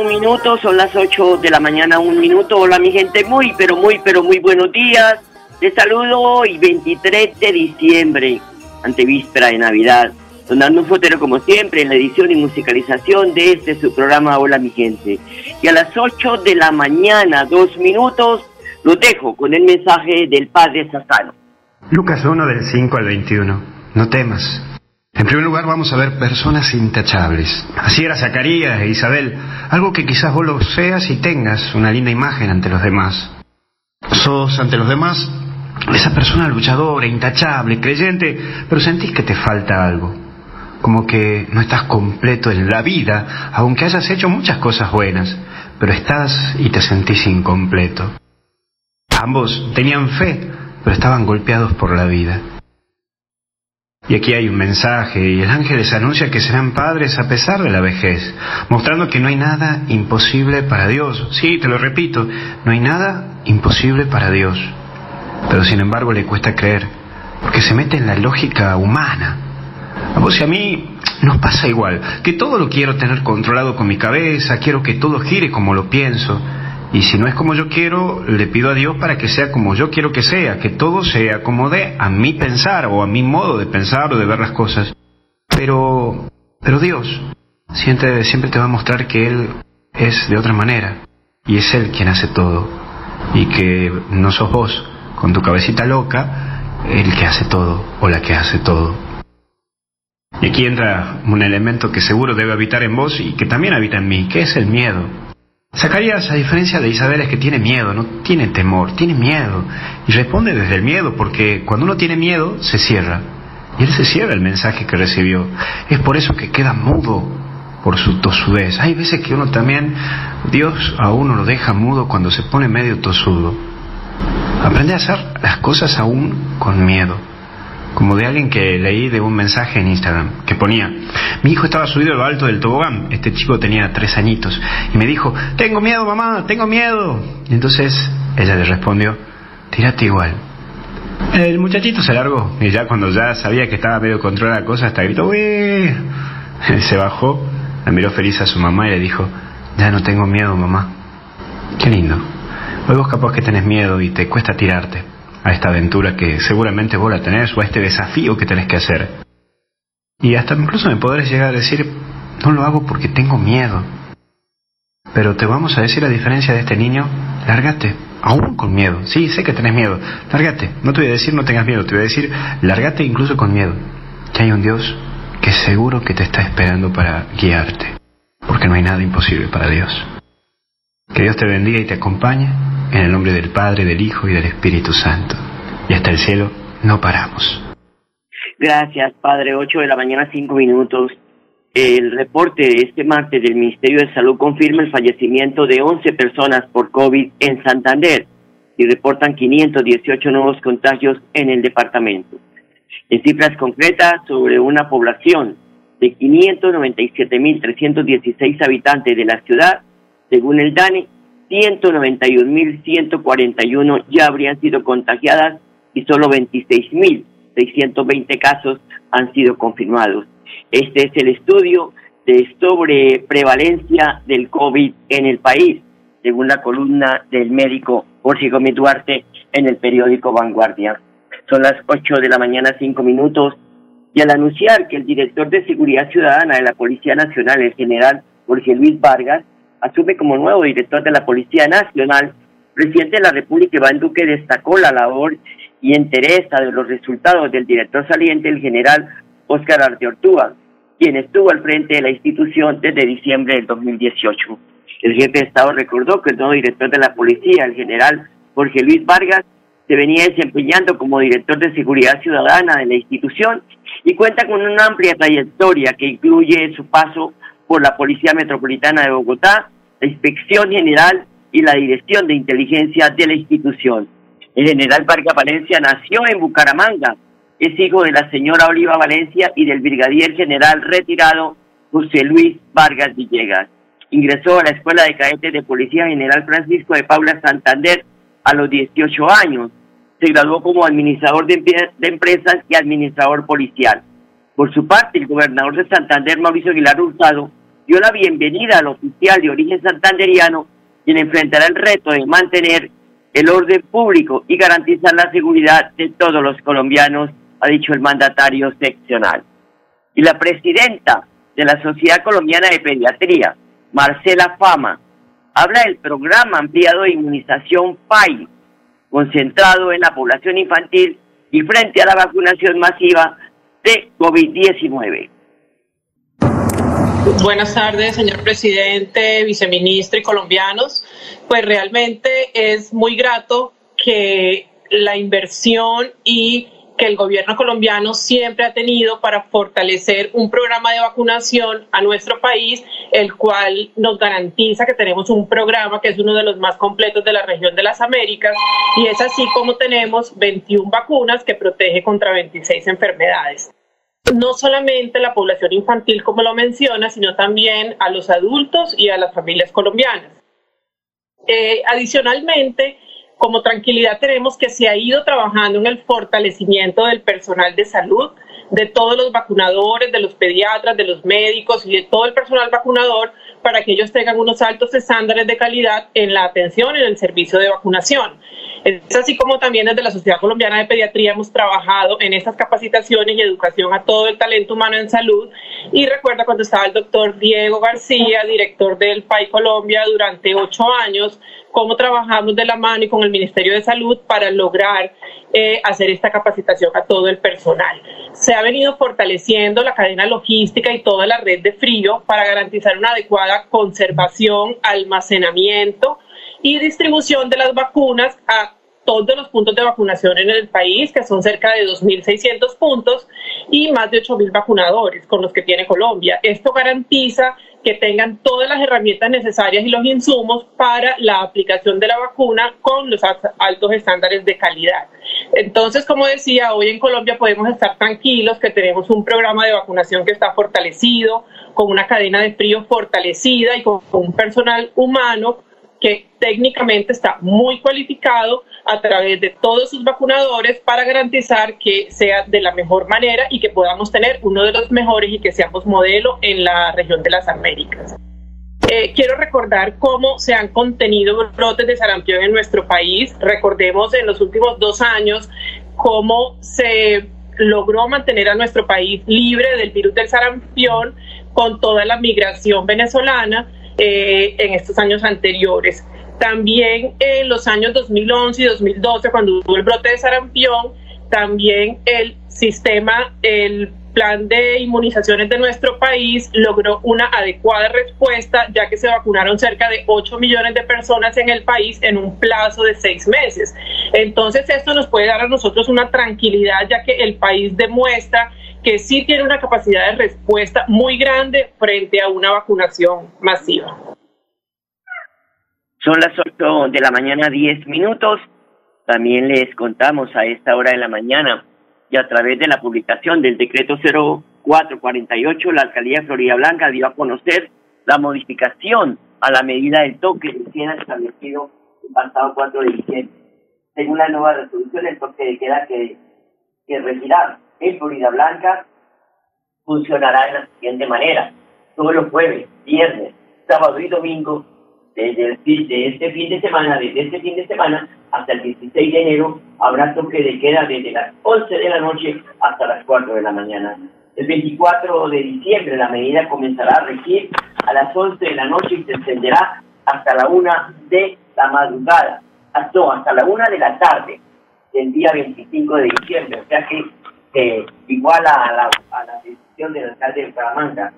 un minuto, son las 8 de la mañana, un minuto. Hola mi gente, muy, pero muy, pero muy buenos días. Les saludo hoy, 23 de diciembre, antevíspera de Navidad, donando un fotero como siempre en la edición y musicalización de este su programa Hola mi gente. Y a las 8 de la mañana, dos minutos, los dejo con el mensaje del Padre Sasano. Lucas 1 del 5 al 21. No temas. En primer lugar vamos a ver personas intachables. Así era Zacarías e Isabel, algo que quizás vos lo seas y tengas una linda imagen ante los demás. Sos ante los demás esa persona luchadora, intachable, creyente, pero sentís que te falta algo. Como que no estás completo en la vida, aunque hayas hecho muchas cosas buenas, pero estás y te sentís incompleto. Ambos tenían fe, pero estaban golpeados por la vida. Y aquí hay un mensaje, y el ángel les anuncia que serán padres a pesar de la vejez, mostrando que no hay nada imposible para Dios. Sí, te lo repito, no hay nada imposible para Dios. Pero sin embargo le cuesta creer, porque se mete en la lógica humana. A vos y a mí nos pasa igual, que todo lo quiero tener controlado con mi cabeza, quiero que todo gire como lo pienso. Y si no es como yo quiero, le pido a Dios para que sea como yo quiero que sea, que todo se acomode a mi pensar o a mi modo de pensar o de ver las cosas. Pero, pero Dios siempre, siempre te va a mostrar que Él es de otra manera y es Él quien hace todo y que no sos vos con tu cabecita loca el que hace todo o la que hace todo. Y aquí entra un elemento que seguro debe habitar en vos y que también habita en mí, que es el miedo. Zacarías, a diferencia de Isabel, es que tiene miedo, no tiene temor, tiene miedo. Y responde desde el miedo, porque cuando uno tiene miedo, se cierra. Y él se cierra el mensaje que recibió. Es por eso que queda mudo por su tosudez. Hay veces que uno también, Dios a uno lo deja mudo cuando se pone medio tosudo. Aprende a hacer las cosas aún con miedo. Como de alguien que leí de un mensaje en Instagram que ponía, mi hijo estaba subido a alto del tobogán, este chico tenía tres añitos, y me dijo, tengo miedo mamá, tengo miedo. Y entonces ella le respondió, tírate igual. El muchachito se largó y ya cuando ya sabía que estaba medio controlada la cosa, hasta gritó, ¡Uy! Se bajó, la miró feliz a su mamá y le dijo, ya no tengo miedo mamá. Qué lindo. Hoy vos capaz que tenés miedo y te cuesta tirarte a esta aventura que seguramente vos la tenés o a este desafío que tenés que hacer. Y hasta incluso me podrás llegar a decir, no lo hago porque tengo miedo. Pero te vamos a decir a diferencia de este niño, lárgate, aún con miedo. Sí, sé que tenés miedo, lárgate. No te voy a decir no tengas miedo, te voy a decir, lárgate incluso con miedo. Que hay un Dios que seguro que te está esperando para guiarte. Porque no hay nada imposible para Dios. Que Dios te bendiga y te acompañe en el nombre del Padre, del Hijo y del Espíritu Santo. Y hasta el cielo no paramos. Gracias, Padre. 8 de la mañana, 5 minutos. El reporte de este martes del Ministerio de Salud confirma el fallecimiento de 11 personas por COVID en Santander y reportan 518 nuevos contagios en el departamento. En cifras concretas, sobre una población de 597.316 habitantes de la ciudad, según el DANE, 191.141 ya habrían sido contagiadas y solo 26.620 casos han sido confirmados. Este es el estudio sobre prevalencia del COVID en el país, según la columna del médico Jorge Gómez Duarte en el periódico Vanguardia. Son las 8 de la mañana, 5 minutos. y al anunciar que el director de Seguridad Ciudadana de la Policía Nacional, el general Jorge Luis Vargas, asume como nuevo director de la Policía Nacional, presidente de la República, Iván Duque, destacó la labor y entereza de los resultados del director saliente, el general Óscar Arteortúa, quien estuvo al frente de la institución desde diciembre del 2018. El jefe de Estado recordó que el nuevo director de la policía, el general Jorge Luis Vargas, se venía desempeñando como director de seguridad ciudadana de la institución y cuenta con una amplia trayectoria que incluye su paso por la Policía Metropolitana de Bogotá, la Inspección General y la Dirección de Inteligencia de la institución. El general Vargas Valencia nació en Bucaramanga, es hijo de la señora Oliva Valencia y del brigadier general retirado José Luis Vargas Villegas. Ingresó a la Escuela de Cadetes de Policía General Francisco de Paula Santander a los 18 años. Se graduó como administrador de, empresas y administrador policial. Por su parte, el gobernador de Santander, Mauricio Aguilar Hurtado, dio la bienvenida al oficial de origen santanderiano, quien enfrentará el reto de mantener el orden público y garantizar la seguridad de todos los colombianos, ha dicho el mandatario seccional. Y la presidenta de la Sociedad Colombiana de Pediatría, Marcela Fama, habla del programa ampliado de inmunización PAI, concentrado en la población infantil y frente a la vacunación masiva de COVID-19. Buenas tardes, señor presidente, viceministro y colombianos. Pues realmente es muy grato que la inversión y que el gobierno colombiano siempre ha tenido para fortalecer un programa de vacunación a nuestro país, el cual nos garantiza que tenemos un programa que es uno de los más completos de la región de las Américas y es así como tenemos 21 vacunas que protege contra 26 enfermedades no solamente la población infantil, como lo menciona, sino también a los adultos y a las familias colombianas. Eh, adicionalmente, como tranquilidad tenemos que se ha ido trabajando en el fortalecimiento del personal de salud, de todos los vacunadores, de los pediatras, de los médicos y de todo el personal vacunador para que ellos tengan unos altos estándares de calidad en la atención y en el servicio de vacunación. Es así como también desde la Sociedad Colombiana de Pediatría hemos trabajado en estas capacitaciones y educación a todo el talento humano en salud. Y recuerda cuando estaba el doctor Diego García, director del PAI Colombia durante ocho años, cómo trabajamos de la mano y con el Ministerio de Salud para lograr eh, hacer esta capacitación a todo el personal. Se ha venido fortaleciendo la cadena logística y toda la red de frío para garantizar una adecuada conservación, almacenamiento y distribución de las vacunas a todos los puntos de vacunación en el país, que son cerca de 2.600 puntos y más de 8.000 vacunadores con los que tiene Colombia. Esto garantiza que tengan todas las herramientas necesarias y los insumos para la aplicación de la vacuna con los altos estándares de calidad. Entonces, como decía, hoy en Colombia podemos estar tranquilos que tenemos un programa de vacunación que está fortalecido, con una cadena de frío fortalecida y con un personal humano que técnicamente está muy cualificado a través de todos sus vacunadores para garantizar que sea de la mejor manera y que podamos tener uno de los mejores y que seamos modelo en la región de las Américas. Eh, quiero recordar cómo se han contenido brotes de sarampión en nuestro país. Recordemos en los últimos dos años cómo se logró mantener a nuestro país libre del virus del sarampión con toda la migración venezolana eh, en estos años anteriores. También en los años 2011 y 2012, cuando hubo el brote de sarampión, también el sistema, el plan de inmunizaciones de nuestro país logró una adecuada respuesta, ya que se vacunaron cerca de 8 millones de personas en el país en un plazo de seis meses. Entonces, esto nos puede dar a nosotros una tranquilidad, ya que el país demuestra que sí tiene una capacidad de respuesta muy grande frente a una vacunación masiva. Son las 8 de la mañana, 10 minutos. También les contamos a esta hora de la mañana y a través de la publicación del decreto 0448, la alcaldía de Florida Blanca dio a conocer la modificación a la medida del toque que queda establecido el pasado 4 de diciembre. Según la nueva resolución, el toque de queda que, que regirá en Florida Blanca funcionará de la siguiente manera. Todos los jueves, viernes, sábado y domingo desde, de este fin de semana, desde este fin de semana hasta el 16 de enero, habrá toque de queda desde las 11 de la noche hasta las 4 de la mañana. El 24 de diciembre la medida comenzará a regir a las 11 de la noche y se extenderá hasta la 1 de la madrugada, hasta, hasta la 1 de la tarde del día 25 de diciembre, o sea que eh, igual a la, a la decisión del alcalde de Bucaramanga.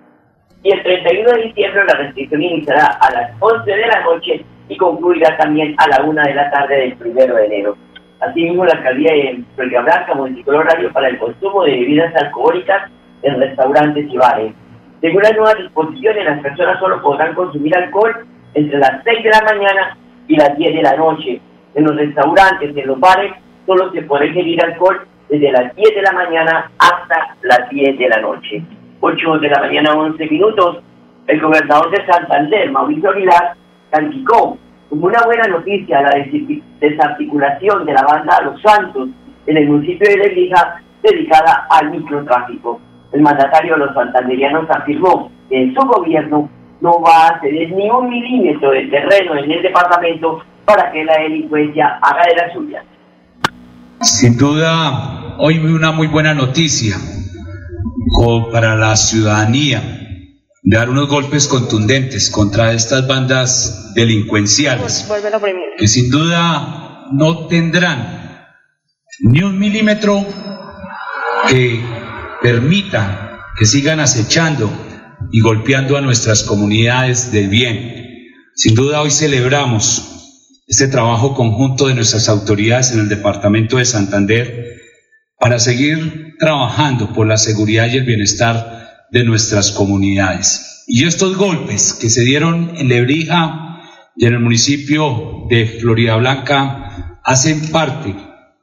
Y el 31 de diciembre la restricción iniciará a las 11 de la noche y concluirá también a la 1 de la tarde del 1 de enero. Asimismo, la alcaldía de Florida Blanca modificó el horario para el consumo de bebidas alcohólicas en restaurantes y bares. Según las nuevas disposiciones, las personas solo podrán consumir alcohol entre las 6 de la mañana y las 10 de la noche. En los restaurantes, en los bares, solo se puede ingerir alcohol desde las 10 de la mañana hasta las 10 de la noche. 8 de la mañana, 11 minutos. El gobernador de Santander, Mauricio Aguilar, calificó como una buena noticia la desarticulación de la banda Los Santos en el municipio de Lebrija dedicada al microtráfico. El mandatario de los santanderianos afirmó que en su gobierno no va a ceder ni un milímetro de terreno en el departamento para que la delincuencia haga de la suya. Sin duda, hoy una muy buena noticia para la ciudadanía, dar unos golpes contundentes contra estas bandas delincuenciales, que sin duda no tendrán ni un milímetro que permita que sigan acechando y golpeando a nuestras comunidades de bien. Sin duda hoy celebramos este trabajo conjunto de nuestras autoridades en el departamento de Santander para seguir trabajando por la seguridad y el bienestar de nuestras comunidades. Y estos golpes que se dieron en Lebrija y en el municipio de Florida Blanca hacen parte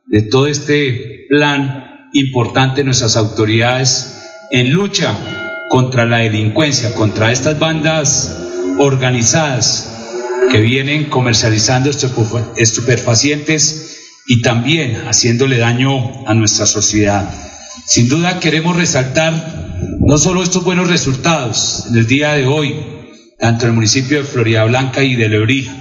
de todo este plan importante de nuestras autoridades en lucha contra la delincuencia, contra estas bandas organizadas que vienen comercializando estupefacientes y también haciéndole daño a nuestra sociedad. Sin duda queremos resaltar no solo estos buenos resultados en el día de hoy, tanto en el municipio de Florida Blanca y de Lebrija,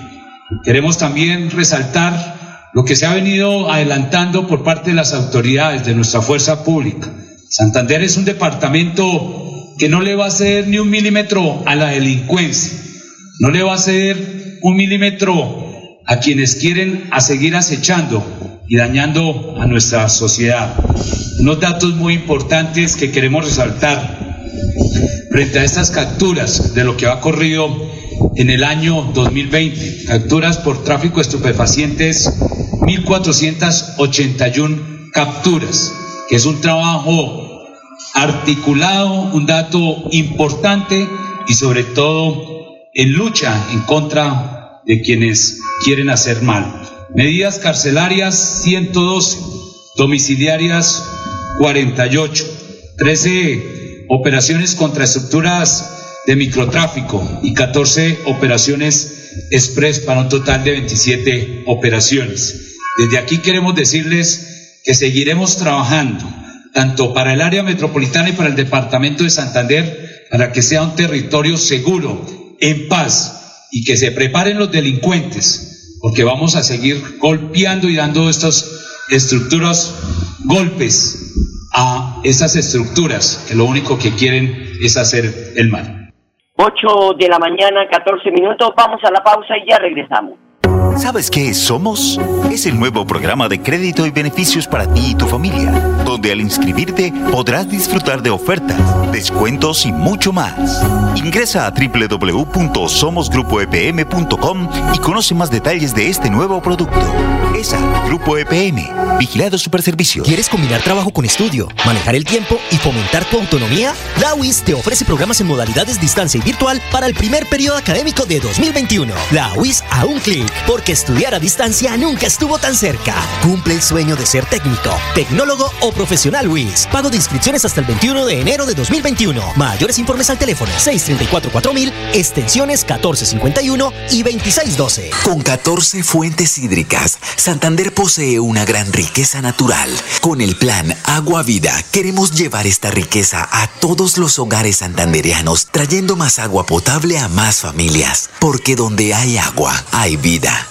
queremos también resaltar lo que se ha venido adelantando por parte de las autoridades de nuestra fuerza pública. Santander es un departamento que no le va a ceder ni un milímetro a la delincuencia, no le va a ceder un milímetro a quienes quieren seguir acechando y dañando a nuestra sociedad. Unos datos muy importantes que queremos resaltar frente a estas capturas de lo que ha corrido en el año 2020. Capturas por tráfico de estupefacientes, 1.481 capturas, que es un trabajo articulado, un dato importante y sobre todo en lucha en contra de quienes quieren hacer mal. Medidas carcelarias 112, domiciliarias 48, 13 operaciones contra estructuras de microtráfico y 14 operaciones express para un total de 27 operaciones. Desde aquí queremos decirles que seguiremos trabajando tanto para el área metropolitana y para el departamento de Santander para que sea un territorio seguro, en paz y que se preparen los delincuentes, porque vamos a seguir golpeando y dando estas estructuras, golpes a esas estructuras que lo único que quieren es hacer el mal. 8 de la mañana, 14 minutos, vamos a la pausa y ya regresamos. ¿Sabes qué es Somos? Es el nuevo programa de crédito y beneficios para ti y tu familia, donde al inscribirte podrás disfrutar de ofertas, descuentos y mucho más. Ingresa a www.somosgrupoepm.com y conoce más detalles de este nuevo producto. ESA, Grupo EPM, Vigilado Superservicio. ¿Quieres combinar trabajo con estudio, manejar el tiempo y fomentar tu autonomía? La UIS te ofrece programas en modalidades distancia y virtual para el primer periodo académico de 2021. La UIS a un clic, porque porque estudiar a distancia nunca estuvo tan cerca. Cumple el sueño de ser técnico, tecnólogo o profesional WIS. Pago de inscripciones hasta el 21 de enero de 2021. Mayores informes al teléfono 634-4000, extensiones 1451 y 2612. Con 14 fuentes hídricas, Santander posee una gran riqueza natural. Con el plan Agua Vida, queremos llevar esta riqueza a todos los hogares santanderianos, trayendo más agua potable a más familias. Porque donde hay agua, hay vida.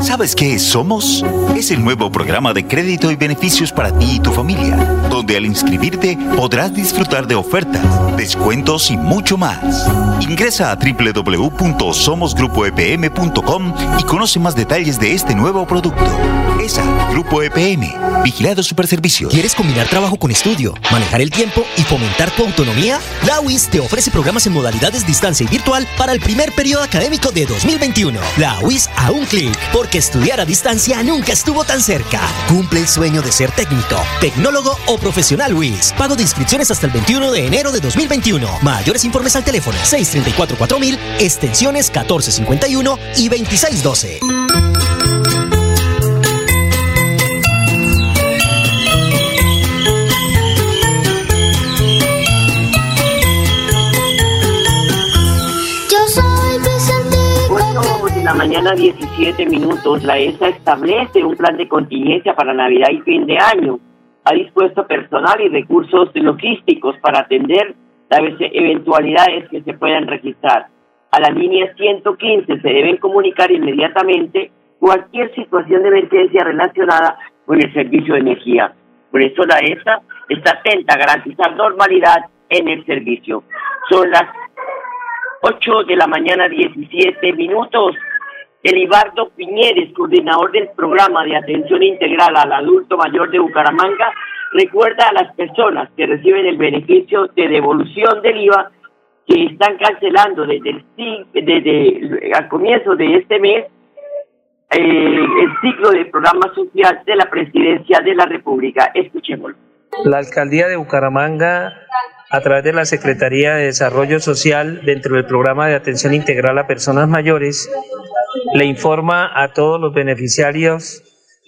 ¿Sabes qué es Somos? Es el nuevo programa de crédito y beneficios para ti y tu familia, donde al inscribirte podrás disfrutar de ofertas, descuentos y mucho más. Ingresa a www.somosgrupoepm.com y conoce más detalles de este nuevo producto. ESA, Grupo EPM, Vigilado Superservicios. ¿Quieres combinar trabajo con estudio, manejar el tiempo y fomentar tu autonomía? La UIS te ofrece programas en modalidades distancia y virtual para el primer periodo académico de 2021. La UIS a un clic, porque estudiar a distancia nunca estuvo tan cerca. Cumple el sueño de ser técnico, tecnólogo o profesional UIS. Pago de inscripciones hasta el 21 de enero de 2021. Mayores informes al teléfono 634-4000, extensiones 1451 y 2612. Mañana 17 minutos. La ESA establece un plan de contingencia para Navidad y fin de año. Ha dispuesto personal y recursos logísticos para atender las eventualidades que se puedan registrar. A la línea 115 se deben comunicar inmediatamente cualquier situación de emergencia relacionada con el servicio de energía. Por eso la ESA está atenta a garantizar normalidad en el servicio. Son las 8 de la mañana, 17 minutos. Elibardo Piñeres, coordinador del programa de atención integral al adulto mayor de Bucaramanga, recuerda a las personas que reciben el beneficio de devolución del IVA que están cancelando desde el, desde el- al comienzo de este mes eh, el ciclo de programa social de la presidencia de la República. Escuchémoslo. La alcaldía de Bucaramanga, a través de la Secretaría de Desarrollo Social, dentro del programa de atención integral a personas mayores, le informa a todos los beneficiarios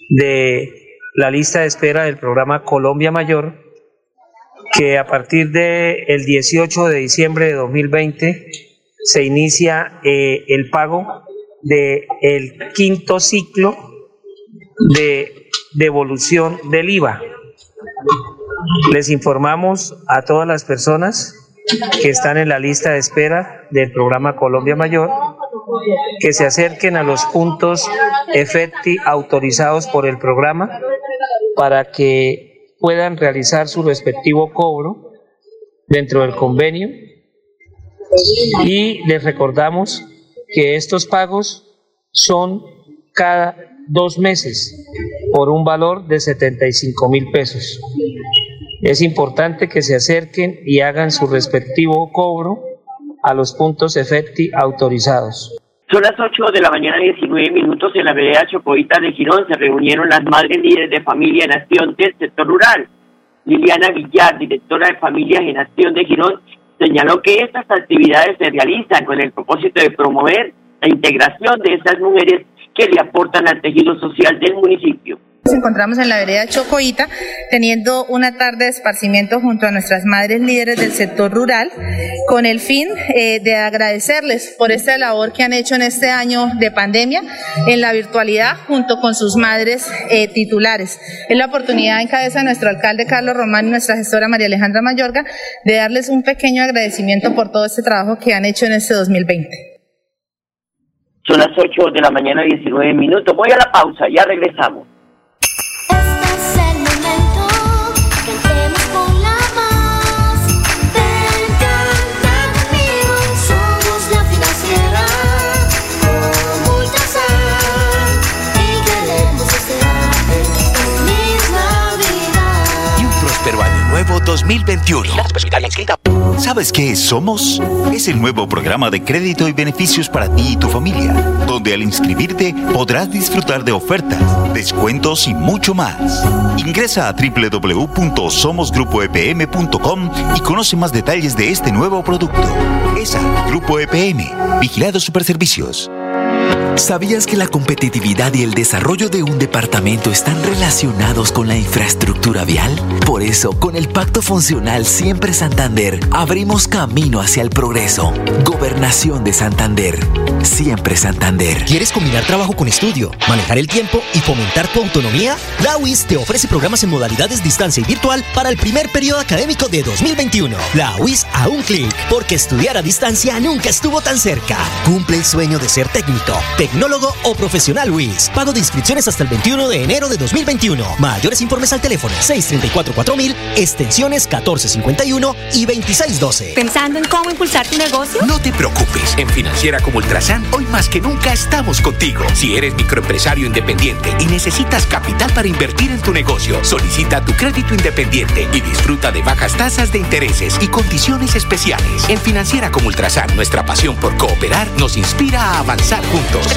de la lista de espera del programa Colombia Mayor que a partir del 18 de diciembre de 2020 se inicia eh, el pago del el quinto ciclo de devolución del IVA. Les informamos a todas las personas que están en la lista de espera del programa Colombia Mayor que se acerquen a los puntos EFETI autorizados por el programa para que puedan realizar su respectivo cobro dentro del convenio y les recordamos que estos pagos son cada dos meses por un valor de 75 mil pesos. Es importante que se acerquen y hagan su respectivo cobro a los puntos EFETI autorizados. Son las 8 de la mañana, 19 minutos. En la vereda Chocoita de Girón se reunieron las madres líderes de familia en acción del sector rural. Liliana Villar, directora de Familias en Acción de Girón, señaló que estas actividades se realizan con el propósito de promover la integración de esas mujeres que le aportan al tejido social del municipio. Nos encontramos en la vereda Chocoita teniendo una tarde de esparcimiento junto a nuestras madres líderes del sector rural con el fin eh, de agradecerles por esta labor que han hecho en este año de pandemia en la virtualidad junto con sus madres eh, titulares. Es la oportunidad en cabeza de nuestro alcalde Carlos Román y nuestra gestora María Alejandra Mayorga de darles un pequeño agradecimiento por todo este trabajo que han hecho en este 2020. Son las 8 de la mañana, 19 minutos. Voy a la pausa, ya regresamos. Es Navidad. 2021. ¿Sabes qué es Somos? Es el nuevo programa de crédito y beneficios para ti y tu familia, donde al inscribirte podrás disfrutar de ofertas, descuentos y mucho más. Ingresa a www.somosgrupoepm.com y conoce más detalles de este nuevo producto. ESA, Grupo EPM, Vigilado Superservicios. ¿Sabías que la competitividad y el desarrollo de un departamento están relacionados con la infraestructura vial? Por eso, con el Pacto Funcional Siempre Santander, abrimos camino hacia el progreso. Gobernación de Santander. Siempre Santander. ¿Quieres combinar trabajo con estudio, manejar el tiempo y fomentar tu autonomía? La UIS te ofrece programas en modalidades distancia y virtual para el primer periodo académico de 2021. La UIS a un clic, porque estudiar a distancia nunca estuvo tan cerca. Cumple el sueño de ser técnico, tecnólogo o profesional UIS. Pago de inscripciones hasta el 21 de enero de 2021. Mayores informes al teléfono 634-4000, extensiones 1451 y 2612. ¿Pensando en cómo impulsar tu negocio? No te preocupes, en Financiera como Ultrasan, hoy más que nunca estamos contigo. Si eres microempresario independiente y necesitas capital para invertir en tu negocio, solicita tu crédito independiente y disfruta de bajas tasas de intereses y condiciones especiales. En Financiera como Ultrasan, nuestra pasión por cooperar nos inspira a avanzar juntos.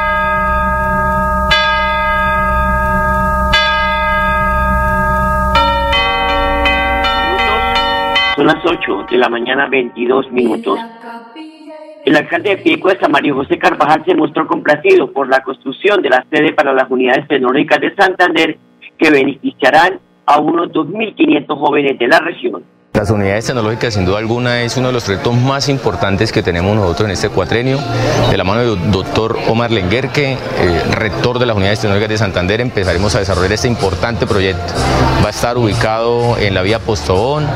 Son las 8 de la mañana, 22 minutos. El alcalde de Piedecuesta, Mario José Carvajal, se mostró complacido por la construcción de la sede para las unidades tecnológicas de Santander que beneficiarán a unos 2.500 jóvenes de la región. Las unidades tecnológicas, sin duda alguna, es uno de los retos más importantes que tenemos nosotros en este cuatrenio. De la mano del doctor Omar Lenguerque, eh, rector de las unidades tecnológicas de Santander, empezaremos a desarrollar este importante proyecto. Va a estar ubicado en la vía Postobón,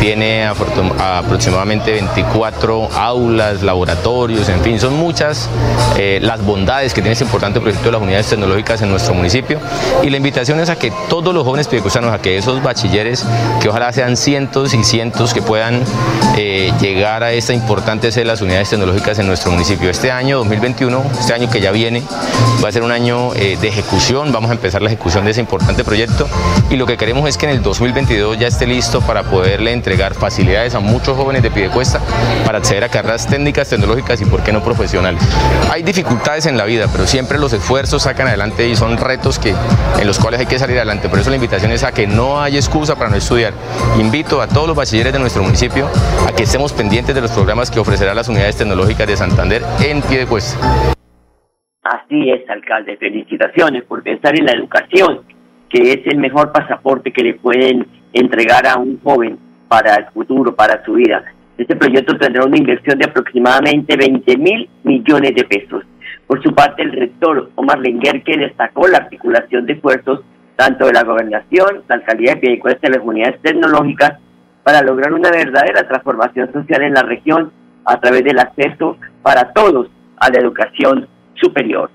tiene aproximadamente 24 aulas, laboratorios, en fin, son muchas eh, las bondades que tiene este importante proyecto de las unidades tecnológicas en nuestro municipio. Y la invitación es a que todos los jóvenes piedecuestanos, a que esos bachilleres, que ojalá sean cientos y cientos que puedan eh, llegar a esta importante sede de las unidades tecnológicas en nuestro municipio. Este año 2021, este año que ya viene, va a ser un año eh, de ejecución, vamos a empezar la ejecución de ese importante proyecto y lo que queremos es que en el 2022 ya esté listo para poderle entregar facilidades a muchos jóvenes de Piedecuesta para acceder a carreras técnicas, tecnológicas y por qué no profesionales. Hay dificultades en la vida, pero siempre los esfuerzos sacan adelante y son retos que, en los cuales hay que salir adelante. Por eso la invitación es a que no hay excusa para no estudiar. Invito a todos los bachilleres de nuestro municipio a que estemos pendientes de los programas que ofrecerán las unidades tecnológicas de Santander en Piedecuesta. Así es, alcalde. Felicitaciones por pensar en la educación, que es el mejor pasaporte que le pueden entregar a un joven para el futuro, para su vida. Este proyecto tendrá una inversión de aproximadamente 20 mil millones de pesos. Por su parte, el rector Omar Lenguerque destacó la articulación de esfuerzos tanto de la gobernación, la alcaldía de Piedecuesta y las unidades tecnológicas para lograr una verdadera transformación social en la región a través del acceso para todos a la educación superior.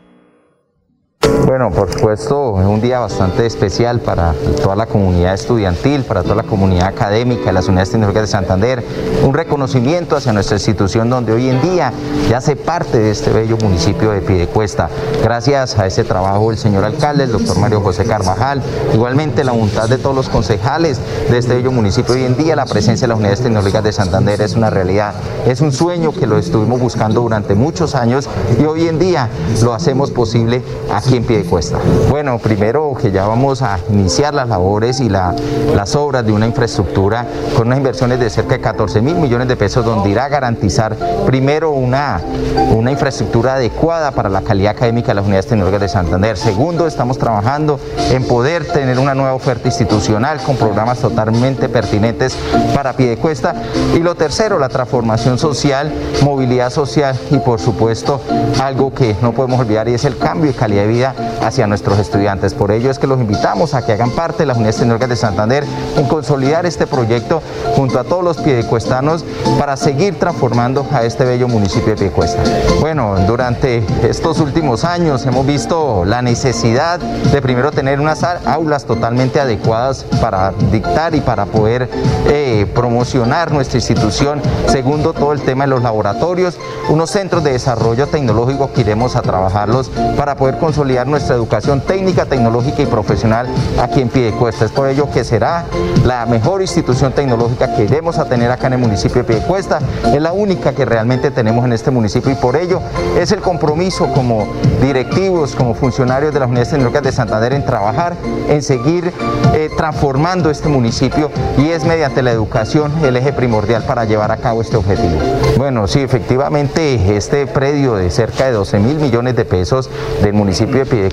Bueno, por supuesto, es un día bastante especial para toda la comunidad estudiantil, para toda la comunidad académica de las unidades tecnológicas de Santander, un reconocimiento hacia nuestra institución donde hoy en día ya hace parte de este bello municipio de Piedecuesta. Gracias a ese trabajo del señor alcalde, el doctor Mario José Carvajal, igualmente la voluntad de todos los concejales de este bello municipio. Hoy en día la presencia de las unidades tecnológicas de Santander es una realidad, es un sueño que lo estuvimos buscando durante muchos años y hoy en día lo hacemos posible aquí en Bueno, primero que ya vamos a iniciar las labores y la- las obras de una infraestructura con unas inversiones de cerca de 14 mil millones de pesos donde irá a garantizar primero una, una infraestructura adecuada para la calidad académica de las unidades tecnológicas de Santander. Segundo, estamos trabajando en poder tener una nueva oferta institucional con programas totalmente pertinentes para Piedecuesta. Y lo tercero, la transformación social, movilidad social y por supuesto algo que no podemos olvidar y es el cambio de calidad de vida hacia nuestros estudiantes. Por ello es que los invitamos a que hagan parte de las unidades tecnológicas de Santander en consolidar este proyecto junto a todos los piedecuestanos para seguir transformando a este bello municipio de Piedecuesta. Bueno, durante estos últimos años hemos visto la necesidad de primero tener unas aulas totalmente adecuadas para dictar y para poder eh, promocionar nuestra institución. Segundo, todo el tema de los laboratorios, unos centros de desarrollo tecnológico que iremos a trabajarlos para poder consolidar educación técnica, tecnológica y profesional aquí en Piedecuesta. Es por ello que será la mejor institución tecnológica que iremos a tener acá en el municipio de Piedecuesta. Es la única que realmente tenemos en este municipio y por ello es el compromiso como directivos, como funcionarios de las unidades tecnológicas de Santander en trabajar, en seguir eh, transformando este municipio y es mediante la educación el eje primordial para llevar a cabo este objetivo. Bueno, sí, efectivamente este predio de cerca de 12 mil millones de pesos del municipio de Piedecuesta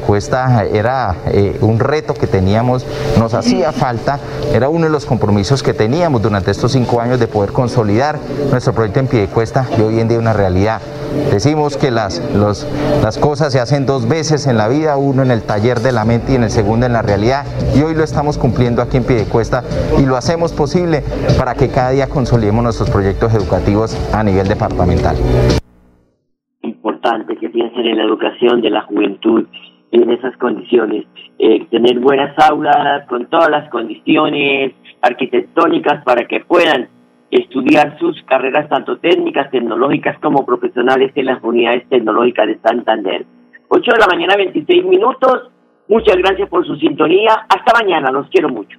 era eh, un reto que teníamos, nos hacía falta, era uno de los compromisos que teníamos durante estos cinco años de poder consolidar nuestro proyecto en Piedecuesta y hoy en día una realidad. Decimos que las, las cosas se hacen dos veces en la vida, uno en el taller de la mente y en el segundo en la realidad. Y hoy lo estamos cumpliendo aquí en Piedecuesta y lo hacemos posible para que cada día consolidemos nuestros proyectos educativos a nivel departamental. Importante que piensen en la educación de la juventud en esas condiciones. Eh, tener buenas aulas con todas las condiciones arquitectónicas para que puedan estudiar sus carreras tanto técnicas, tecnológicas como profesionales en las unidades tecnológicas de Santander. 8 de la mañana, 26 minutos. Muchas gracias por su sintonía. Hasta mañana, los quiero mucho.